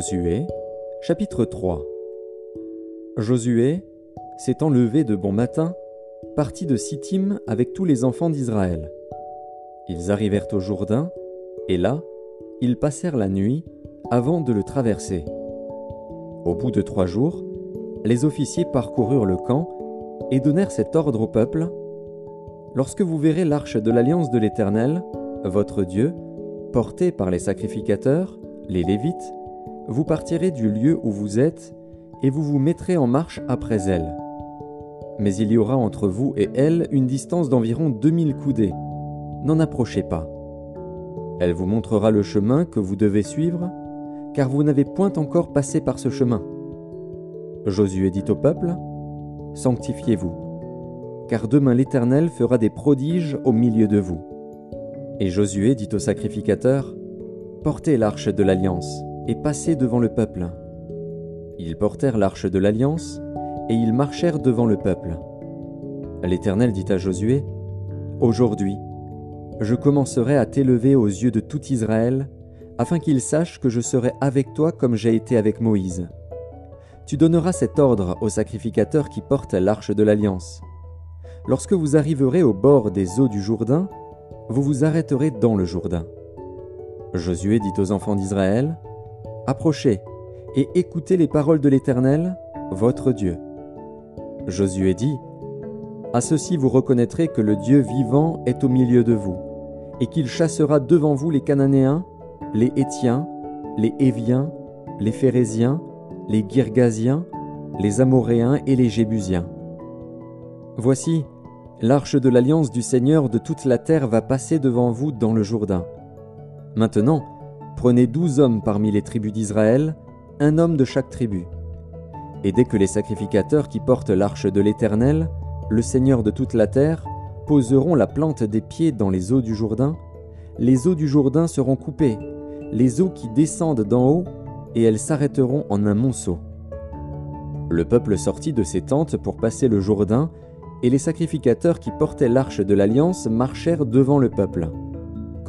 Josué, chapitre 3 Josué, s'étant levé de bon matin, partit de Sittim avec tous les enfants d'Israël. Ils arrivèrent au Jourdain, et là, ils passèrent la nuit avant de le traverser. Au bout de trois jours, les officiers parcoururent le camp et donnèrent cet ordre au peuple. Lorsque vous verrez l'arche de l'alliance de l'Éternel, votre Dieu, portée par les sacrificateurs, les Lévites, vous partirez du lieu où vous êtes et vous vous mettrez en marche après elle. Mais il y aura entre vous et elle une distance d'environ 2000 coudées. N'en approchez pas. Elle vous montrera le chemin que vous devez suivre, car vous n'avez point encore passé par ce chemin. Josué dit au peuple, Sanctifiez-vous, car demain l'Éternel fera des prodiges au milieu de vous. Et Josué dit aux sacrificateurs, Portez l'arche de l'alliance et passez devant le peuple. Ils portèrent l'arche de l'alliance, et ils marchèrent devant le peuple. L'Éternel dit à Josué, Aujourd'hui, je commencerai à t'élever aux yeux de tout Israël, afin qu'ils sachent que je serai avec toi comme j'ai été avec Moïse. Tu donneras cet ordre aux sacrificateurs qui portent l'arche de l'alliance. Lorsque vous arriverez au bord des eaux du Jourdain, vous vous arrêterez dans le Jourdain. Josué dit aux enfants d'Israël, Approchez et écoutez les paroles de l'Éternel, votre Dieu. Josué dit, À ceci vous reconnaîtrez que le Dieu vivant est au milieu de vous, et qu'il chassera devant vous les Cananéens, les Hétiens, les Éviens, les Phérésiens, les Girgasiens, les Amoréens et les Jébusiens. Voici, l'arche de l'alliance du Seigneur de toute la terre va passer devant vous dans le Jourdain. Maintenant, Prenez douze hommes parmi les tribus d'Israël, un homme de chaque tribu. Et dès que les sacrificateurs qui portent l'arche de l'Éternel, le Seigneur de toute la terre, poseront la plante des pieds dans les eaux du Jourdain, les eaux du Jourdain seront coupées, les eaux qui descendent d'en haut, et elles s'arrêteront en un monceau. Le peuple sortit de ses tentes pour passer le Jourdain, et les sacrificateurs qui portaient l'arche de l'alliance marchèrent devant le peuple.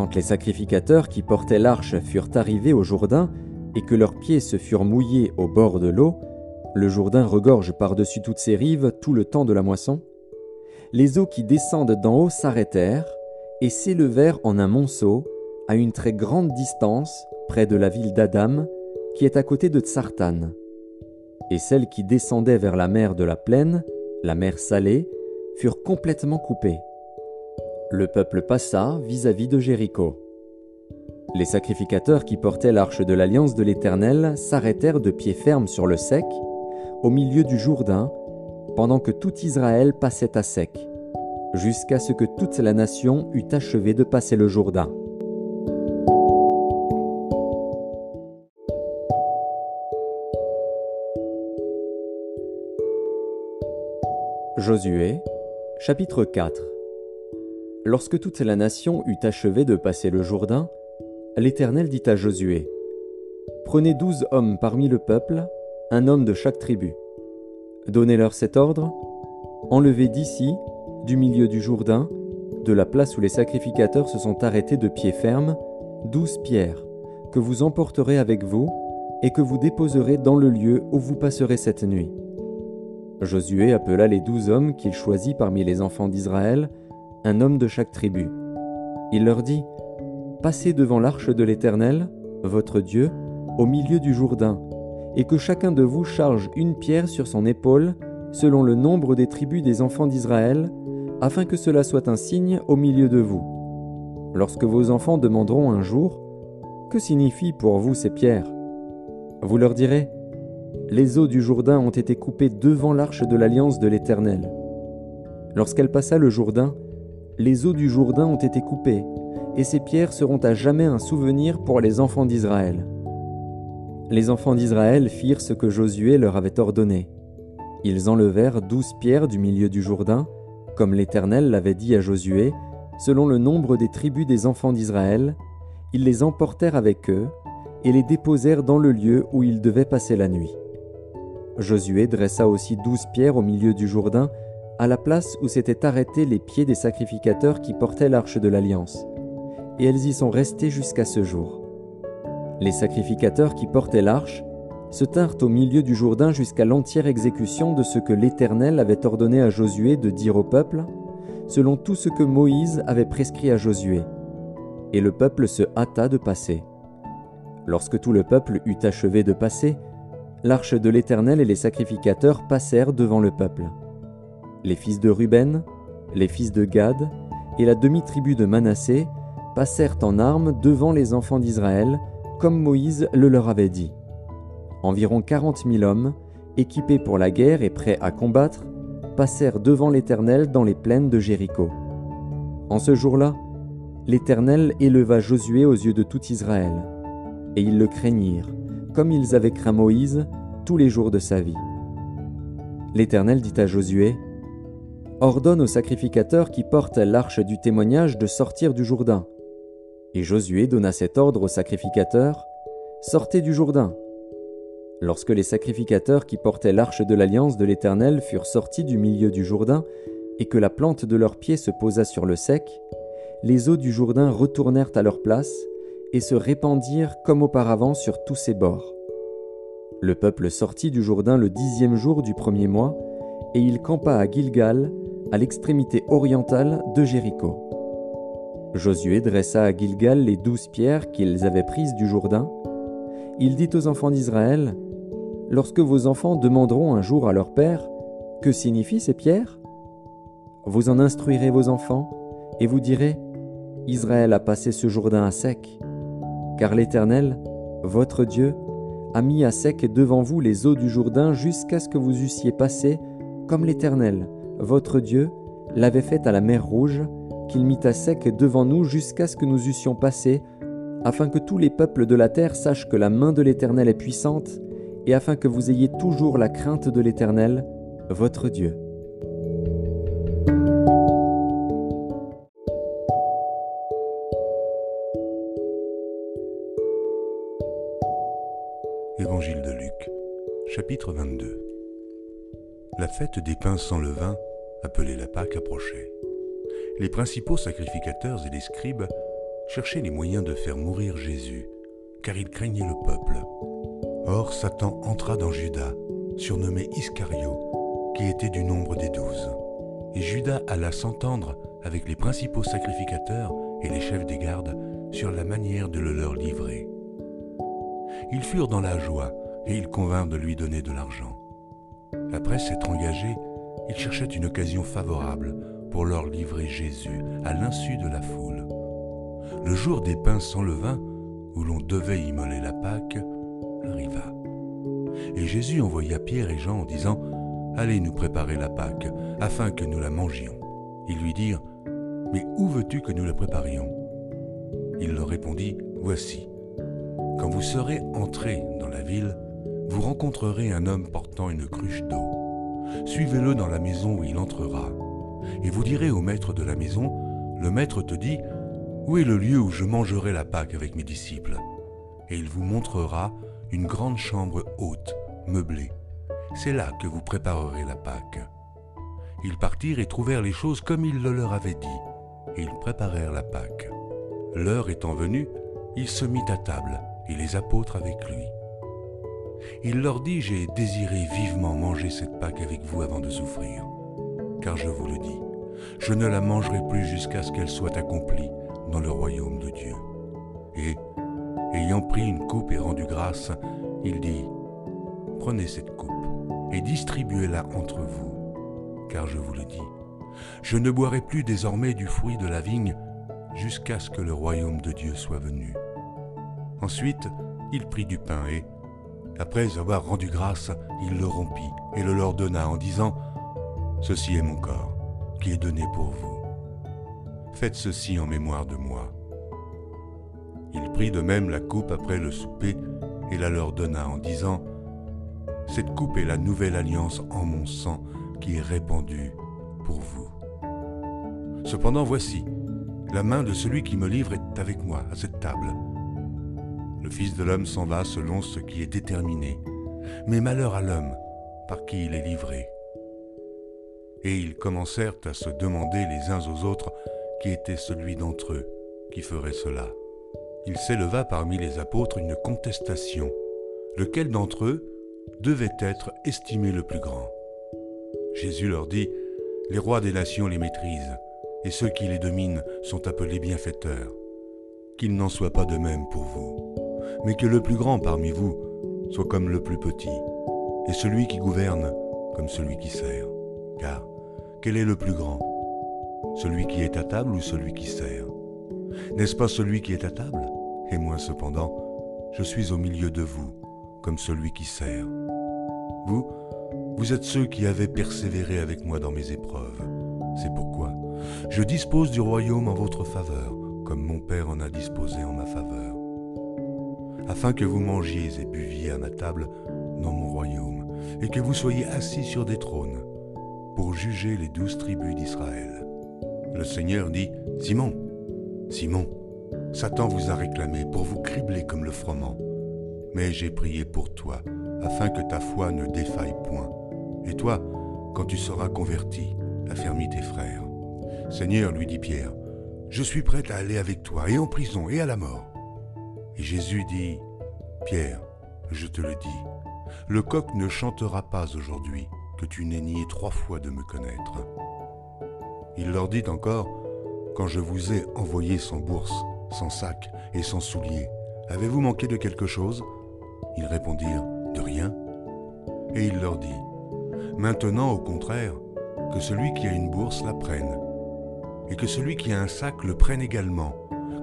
Quand les sacrificateurs qui portaient l'arche furent arrivés au Jourdain, et que leurs pieds se furent mouillés au bord de l'eau, le Jourdain regorge par-dessus toutes ses rives tout le temps de la moisson, les eaux qui descendent d'en haut s'arrêtèrent et s'élevèrent en un monceau à une très grande distance près de la ville d'Adam, qui est à côté de Tsartan. Et celles qui descendaient vers la mer de la plaine, la mer salée, furent complètement coupées le peuple passa vis-à-vis de Jéricho. Les sacrificateurs qui portaient l'arche de l'alliance de l'Éternel s'arrêtèrent de pied ferme sur le sec, au milieu du Jourdain, pendant que tout Israël passait à sec, jusqu'à ce que toute la nation eût achevé de passer le Jourdain. Josué, chapitre 4 Lorsque toute la nation eut achevé de passer le Jourdain, l'Éternel dit à Josué, Prenez douze hommes parmi le peuple, un homme de chaque tribu. Donnez-leur cet ordre, enlevez d'ici, du milieu du Jourdain, de la place où les sacrificateurs se sont arrêtés de pied ferme, douze pierres, que vous emporterez avec vous, et que vous déposerez dans le lieu où vous passerez cette nuit. Josué appela les douze hommes qu'il choisit parmi les enfants d'Israël, un homme de chaque tribu. Il leur dit, Passez devant l'arche de l'Éternel, votre Dieu, au milieu du Jourdain, et que chacun de vous charge une pierre sur son épaule, selon le nombre des tribus des enfants d'Israël, afin que cela soit un signe au milieu de vous. Lorsque vos enfants demanderont un jour, Que signifient pour vous ces pierres? Vous leur direz, Les eaux du Jourdain ont été coupées devant l'arche de l'alliance de l'Éternel. Lorsqu'elle passa le Jourdain, les eaux du Jourdain ont été coupées, et ces pierres seront à jamais un souvenir pour les enfants d'Israël. Les enfants d'Israël firent ce que Josué leur avait ordonné. Ils enlevèrent douze pierres du milieu du Jourdain, comme l'Éternel l'avait dit à Josué, selon le nombre des tribus des enfants d'Israël, ils les emportèrent avec eux, et les déposèrent dans le lieu où ils devaient passer la nuit. Josué dressa aussi douze pierres au milieu du Jourdain, à la place où s'étaient arrêtés les pieds des sacrificateurs qui portaient l'arche de l'alliance, et elles y sont restées jusqu'à ce jour. Les sacrificateurs qui portaient l'arche se tinrent au milieu du Jourdain jusqu'à l'entière exécution de ce que l'Éternel avait ordonné à Josué de dire au peuple, selon tout ce que Moïse avait prescrit à Josué. Et le peuple se hâta de passer. Lorsque tout le peuple eut achevé de passer, l'arche de l'Éternel et les sacrificateurs passèrent devant le peuple. Les fils de Ruben, les fils de Gad et la demi-tribu de Manassé passèrent en armes devant les enfants d'Israël, comme Moïse le leur avait dit. Environ quarante mille hommes, équipés pour la guerre et prêts à combattre, passèrent devant l'Éternel dans les plaines de Jéricho. En ce jour-là, l'Éternel éleva Josué aux yeux de tout Israël et ils le craignirent, comme ils avaient craint Moïse tous les jours de sa vie. L'Éternel dit à Josué, Ordonne aux sacrificateurs qui portent l'arche du témoignage de sortir du Jourdain. Et Josué donna cet ordre aux sacrificateurs, Sortez du Jourdain. Lorsque les sacrificateurs qui portaient l'arche de l'alliance de l'Éternel furent sortis du milieu du Jourdain, et que la plante de leurs pieds se posa sur le sec, les eaux du Jourdain retournèrent à leur place, et se répandirent comme auparavant sur tous ses bords. Le peuple sortit du Jourdain le dixième jour du premier mois, et il campa à Gilgal, à l'extrémité orientale de Jéricho. Josué dressa à Gilgal les douze pierres qu'ils avaient prises du Jourdain. Il dit aux enfants d'Israël, Lorsque vos enfants demanderont un jour à leur père, Que signifient ces pierres? Vous en instruirez vos enfants, et vous direz, Israël a passé ce Jourdain à sec, car l'Éternel, votre Dieu, a mis à sec devant vous les eaux du Jourdain jusqu'à ce que vous eussiez passé, comme l'Éternel, votre Dieu, l'avait fait à la mer Rouge, qu'il mit à sec devant nous jusqu'à ce que nous eussions passé, afin que tous les peuples de la terre sachent que la main de l'Éternel est puissante, et afin que vous ayez toujours la crainte de l'Éternel, votre Dieu. Évangile de Luc, chapitre 22 La fête des pains sans levain, appelée la Pâque, approchait. Les principaux sacrificateurs et les scribes cherchaient les moyens de faire mourir Jésus, car ils craignaient le peuple. Or Satan entra dans Judas, surnommé Iscario, qui était du nombre des douze. Et Judas alla s'entendre avec les principaux sacrificateurs et les chefs des gardes sur la manière de le leur livrer. Ils furent dans la joie et ils convinrent de lui donner de l'argent. Après s'être engagés, ils cherchaient une occasion favorable pour leur livrer Jésus à l'insu de la foule. Le jour des pains sans levain, où l'on devait immoler la Pâque, arriva. Et Jésus envoya Pierre et Jean en disant Allez nous préparer la Pâque, afin que nous la mangions. Ils lui dirent Mais où veux-tu que nous la préparions? Il leur répondit Voici, quand vous serez entrés dans la ville, vous rencontrerez un homme portant une cruche d'eau. Suivez-le dans la maison où il entrera. Et vous direz au maître de la maison, le maître te dit, Où est le lieu où je mangerai la Pâque avec mes disciples? Et il vous montrera une grande chambre haute, meublée. C'est là que vous préparerez la Pâque. Ils partirent et trouvèrent les choses comme il le leur avait dit, et ils préparèrent la Pâque. L'heure étant venue, il se mit à table et les apôtres avec lui. Il leur dit, j'ai désiré vivement manger cette Pâque avec vous avant de souffrir, car je vous le dis, je ne la mangerai plus jusqu'à ce qu'elle soit accomplie dans le royaume de Dieu. Et, ayant pris une coupe et rendu grâce, il dit, Prenez cette coupe et distribuez-la entre vous, car je vous le dis, je ne boirai plus désormais du fruit de la vigne jusqu'à ce que le royaume de Dieu soit venu. Ensuite, il prit du pain et, après avoir rendu grâce, il le rompit et le leur donna en disant, Ceci est mon corps, qui est donné pour vous. Faites ceci en mémoire de moi. Il prit de même la coupe après le souper et la leur donna en disant, Cette coupe est la nouvelle alliance en mon sang qui est répandue pour vous. Cependant voici, la main de celui qui me livre est avec moi à cette table. Le Fils de l'homme s'en va selon ce qui est déterminé, mais malheur à l'homme par qui il est livré. Et ils commencèrent à se demander les uns aux autres qui était celui d'entre eux qui ferait cela. il s'éleva parmi les apôtres une contestation. Lequel d'entre eux devait être estimé le plus grand? Jésus leur dit, Les rois des nations les maîtrisent, et ceux qui les dominent sont appelés bienfaiteurs. Qu'il n'en soit pas de même pour vous, mais que le plus grand parmi vous soit comme le plus petit, et celui qui gouverne comme celui qui sert. Car quel est le plus grand? Celui qui est à table ou celui qui sert? N'est-ce pas celui qui est à table? Et moi cependant, je suis au milieu de vous, comme celui qui sert. Vous, vous êtes ceux qui avez persévéré avec moi dans mes épreuves. C'est pourquoi je dispose du royaume en votre faveur, comme mon Père en a disposé en ma faveur, afin que vous mangiez et buviez à ma table dans mon royaume, et que vous soyez assis sur des trônes, pour juger les douze tribus d'Israël. Le Seigneur dit, Simon, Simon, Satan vous a réclamé pour vous cribler comme le froment, mais j'ai prié pour toi, afin que ta foi ne défaille point. Et toi, quand tu seras converti, affermis tes frères. Seigneur, lui dit Pierre, je suis prêt à aller avec toi, et en prison, et à la mort. Jésus dit, Pierre, je te le dis, le coq ne chantera pas aujourd'hui que tu n'aies nié trois fois de me connaître. Il leur dit encore, quand je vous ai envoyé sans bourse, sans sac et sans souliers, avez-vous manqué de quelque chose? Ils répondirent, de rien. Et il leur dit, maintenant au contraire, que celui qui a une bourse la prenne et que celui qui a un sac le prenne également,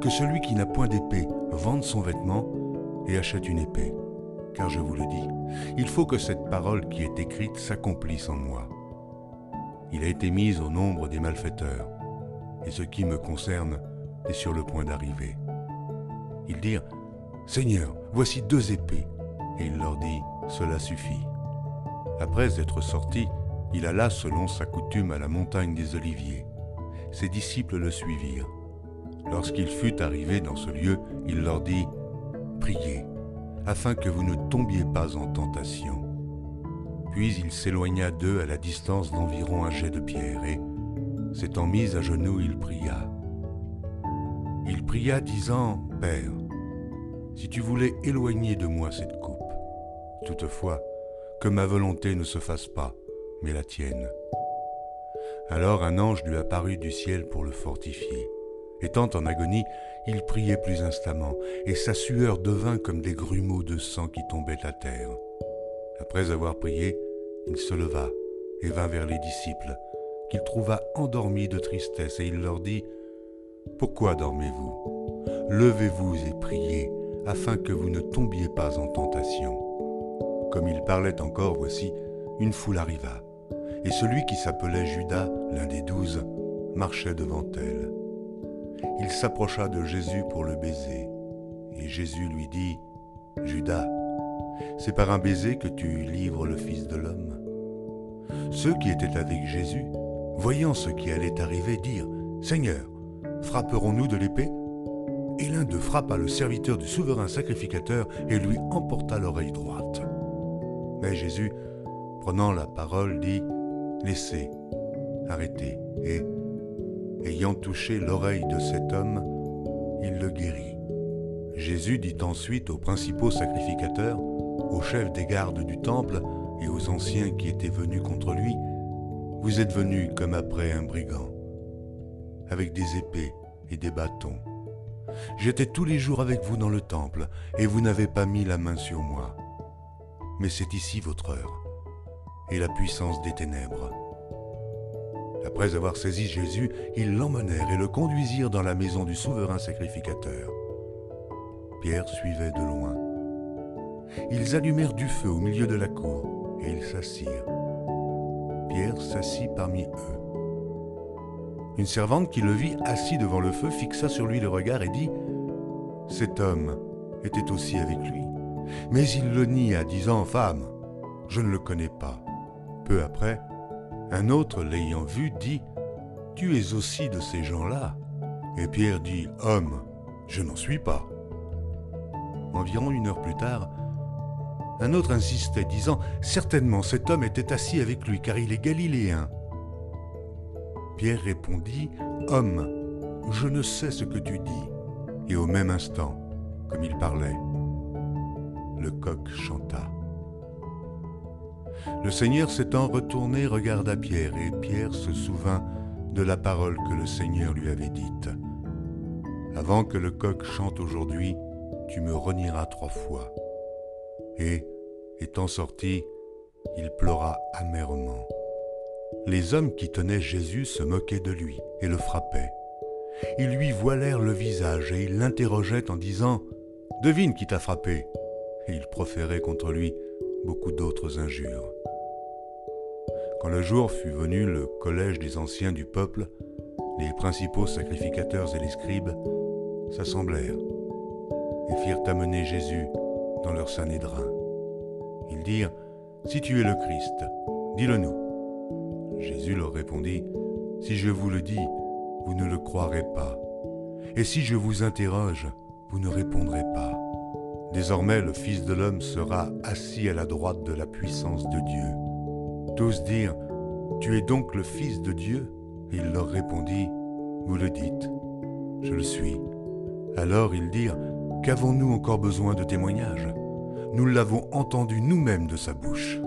que celui qui n'a point d'épée vende son vêtement et achète une épée. Car je vous le dis, il faut que cette parole qui est écrite s'accomplisse en moi. Il a été mis au nombre des malfaiteurs, et ce qui me concerne est sur le point d'arriver. Ils dirent, Seigneur, voici deux épées. Et il leur dit, Cela suffit. Après être sorti, il alla selon sa coutume à la montagne des Oliviers ses disciples le suivirent. Lorsqu'il fut arrivé dans ce lieu, il leur dit, Priez, afin que vous ne tombiez pas en tentation. Puis il s'éloigna d'eux à la distance d'environ un jet de pierre, et, s'étant mis à genoux, il pria. Il pria disant, Père, si tu voulais éloigner de moi cette coupe, toutefois, que ma volonté ne se fasse pas, mais la tienne. Alors un ange lui apparut du ciel pour le fortifier. Étant en agonie, il priait plus instamment, et sa sueur devint comme des grumeaux de sang qui tombaient à terre. Après avoir prié, il se leva et vint vers les disciples, qu'il trouva endormis de tristesse, et il leur dit, Pourquoi dormez-vous? Levez-vous et priez, afin que vous ne tombiez pas en tentation. Comme il parlait encore, voici, une foule arriva et celui qui s'appelait Judas, l'un des douze, marchait devant elle. Il s'approcha de Jésus pour le baiser, et Jésus lui dit, Judas, c'est par un baiser que tu livres le Fils de l'homme. Ceux qui étaient avec Jésus, voyant ce qui allait arriver, dirent, Seigneur, frapperons-nous de l'épée? Et l'un d'eux frappa le serviteur du souverain sacrificateur et lui emporta l'oreille droite. Mais Jésus, prenant la parole, dit, laissez, arrêtez, et, ayant touché l'oreille de cet homme, il le guérit. Jésus dit ensuite aux principaux sacrificateurs, aux chefs des gardes du temple et aux anciens qui étaient venus contre lui, Vous êtes venus comme après un brigand, avec des épées et des bâtons. J'étais tous les jours avec vous dans le temple, et vous n'avez pas mis la main sur moi. Mais c'est ici votre heure et la puissance des ténèbres. Après avoir saisi Jésus, ils l'emmenèrent et le conduisirent dans la maison du souverain sacrificateur. Pierre suivait de loin. Ils allumèrent du feu au milieu de la cour et ils s'assirent. Pierre s'assit parmi eux. Une servante qui le vit assis devant le feu fixa sur lui le regard et dit Cet homme était aussi avec lui. Mais il le nia, disant Femme, je ne le connais pas. Peu après, un autre l'ayant vu dit, Tu es aussi de ces gens-là. Et Pierre dit, Homme, je n'en suis pas. Environ une heure plus tard, un autre insistait, disant, Certainement cet homme était assis avec lui, car il est galiléen. Pierre répondit, Homme, je ne sais ce que tu dis. Et au même instant, comme il parlait. Le coq chanta. Le Seigneur s'étant retourné regarda Pierre, et Pierre se souvint de la parole que le Seigneur lui avait dite. Avant que le coq chante aujourd'hui, tu me renieras trois fois. Et, étant sorti, il pleura amèrement. Les hommes qui tenaient Jésus se moquaient de lui et le frappaient. Ils lui voilèrent le visage et ils l'interrogeaient en disant ⁇ Devine qui t'a frappé !⁇ Et ils proféraient contre lui beaucoup d'autres injures. Quand le jour fut venu, le collège des anciens du peuple, les principaux sacrificateurs et les scribes, s'assemblèrent et firent amener Jésus dans leur sanédrin. Ils dirent, Si tu es le Christ, dis-le-nous. Jésus leur répondit, Si je vous le dis, vous ne le croirez pas. Et si je vous interroge, vous ne répondrez pas. Désormais le Fils de l'homme sera assis à la droite de la puissance de Dieu. Tous dirent, Tu es donc le Fils de Dieu? Il leur répondit, Vous le dites, je le suis. Alors ils dirent, Qu'avons-nous encore besoin de témoignages? Nous l'avons entendu nous-mêmes de sa bouche.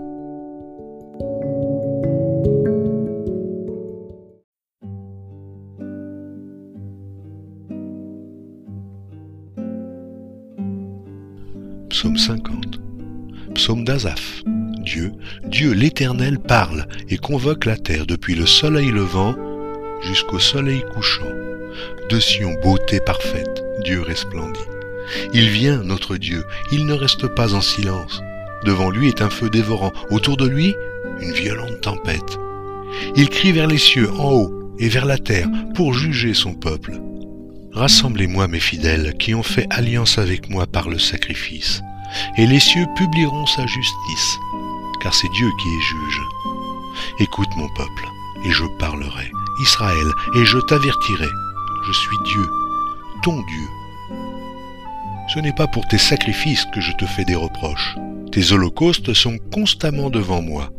Psaume d'Azaph Dieu, Dieu l'Éternel parle et convoque la terre depuis le soleil levant jusqu'au soleil couchant. De Sion, beauté parfaite, Dieu resplendit. Il vient, notre Dieu, il ne reste pas en silence. Devant lui est un feu dévorant, autour de lui, une violente tempête. Il crie vers les cieux, en haut, et vers la terre, pour juger son peuple. Rassemblez-moi, mes fidèles, qui ont fait alliance avec moi par le sacrifice, et les cieux publieront sa justice, car c'est Dieu qui est juge. Écoute mon peuple, et je parlerai, Israël, et je t'avertirai. Je suis Dieu, ton Dieu. Ce n'est pas pour tes sacrifices que je te fais des reproches. Tes holocaustes sont constamment devant moi.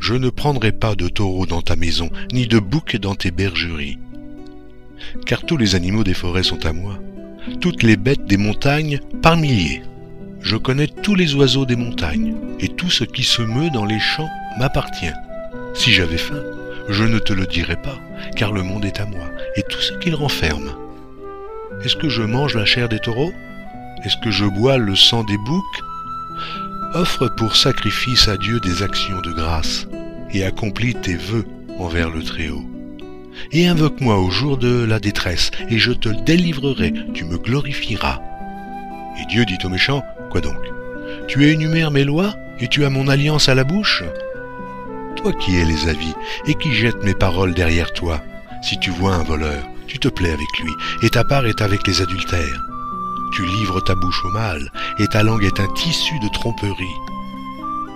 Je ne prendrai pas de taureau dans ta maison, ni de bouc dans tes bergeries. Car tous les animaux des forêts sont à moi, toutes les bêtes des montagnes par milliers. Je connais tous les oiseaux des montagnes, et tout ce qui se meut dans les champs m'appartient. Si j'avais faim, je ne te le dirais pas, car le monde est à moi, et tout ce qu'il renferme. Est-ce que je mange la chair des taureaux? Est-ce que je bois le sang des boucs? Offre pour sacrifice à Dieu des actions de grâce et accomplis tes vœux envers le Très-Haut. Et invoque-moi au jour de la détresse, et je te délivrerai, tu me glorifieras. Et Dieu dit au méchant, quoi donc Tu énumères mes lois, et tu as mon alliance à la bouche Toi qui es les avis, et qui jettes mes paroles derrière toi, si tu vois un voleur, tu te plais avec lui, et ta part est avec les adultères. Tu livres ta bouche au mal, et ta langue est un tissu de tromperie.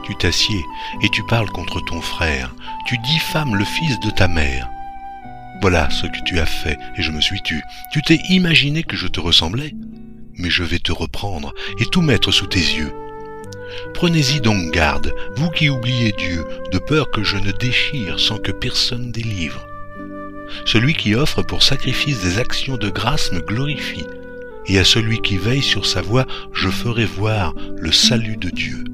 Tu t'assieds et tu parles contre ton frère, tu diffames le fils de ta mère. Voilà ce que tu as fait, et je me suis tu. Tu t'es imaginé que je te ressemblais, mais je vais te reprendre et tout mettre sous tes yeux. Prenez-y donc garde, vous qui oubliez Dieu, de peur que je ne déchire sans que personne délivre. Celui qui offre pour sacrifice des actions de grâce me glorifie, et à celui qui veille sur sa voie, je ferai voir le salut de Dieu.